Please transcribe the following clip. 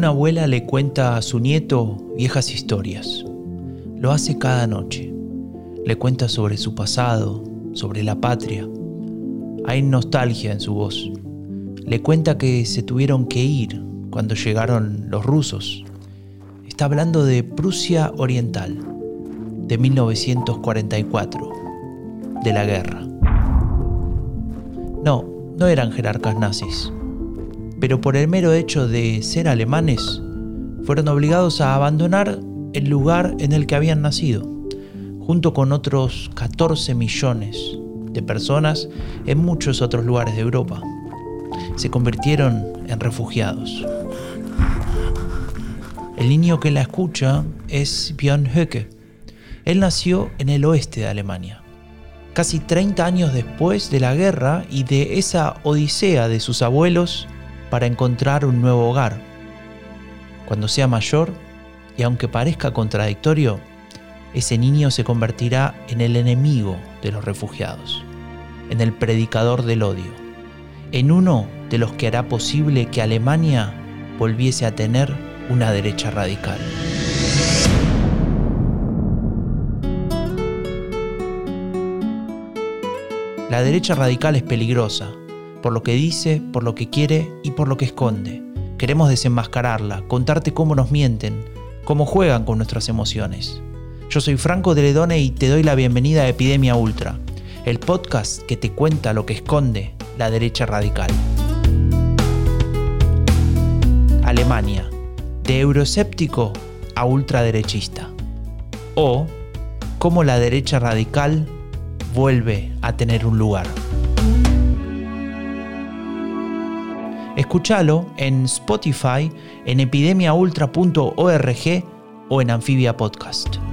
Una abuela le cuenta a su nieto viejas historias. Lo hace cada noche. Le cuenta sobre su pasado, sobre la patria. Hay nostalgia en su voz. Le cuenta que se tuvieron que ir cuando llegaron los rusos. Está hablando de Prusia Oriental, de 1944, de la guerra. No, no eran jerarcas nazis, pero por el mero hecho de ser alemanes, fueron obligados a abandonar el lugar en el que habían nacido, junto con otros 14 millones de personas en muchos otros lugares de Europa. Se convirtieron en refugiados. El niño que la escucha es Björn Höcke. Él nació en el oeste de Alemania, casi 30 años después de la guerra y de esa odisea de sus abuelos para encontrar un nuevo hogar. Cuando sea mayor, y aunque parezca contradictorio, ese niño se convertirá en el enemigo de los refugiados, en el predicador del odio, en uno de los que hará posible que Alemania volviese a tener una derecha radical. La derecha radical es peligrosa, por lo que dice, por lo que quiere y por lo que esconde. Queremos desenmascararla, contarte cómo nos mienten, cómo juegan con nuestras emociones. Yo soy Franco de Ledone y te doy la bienvenida a Epidemia Ultra, el podcast que te cuenta lo que esconde la derecha radical. Alemania, de euroséptico a ultraderechista. O cómo la derecha radical vuelve a tener un lugar. Escúchalo en Spotify, en epidemiaultra.org o en Amphibia Podcast.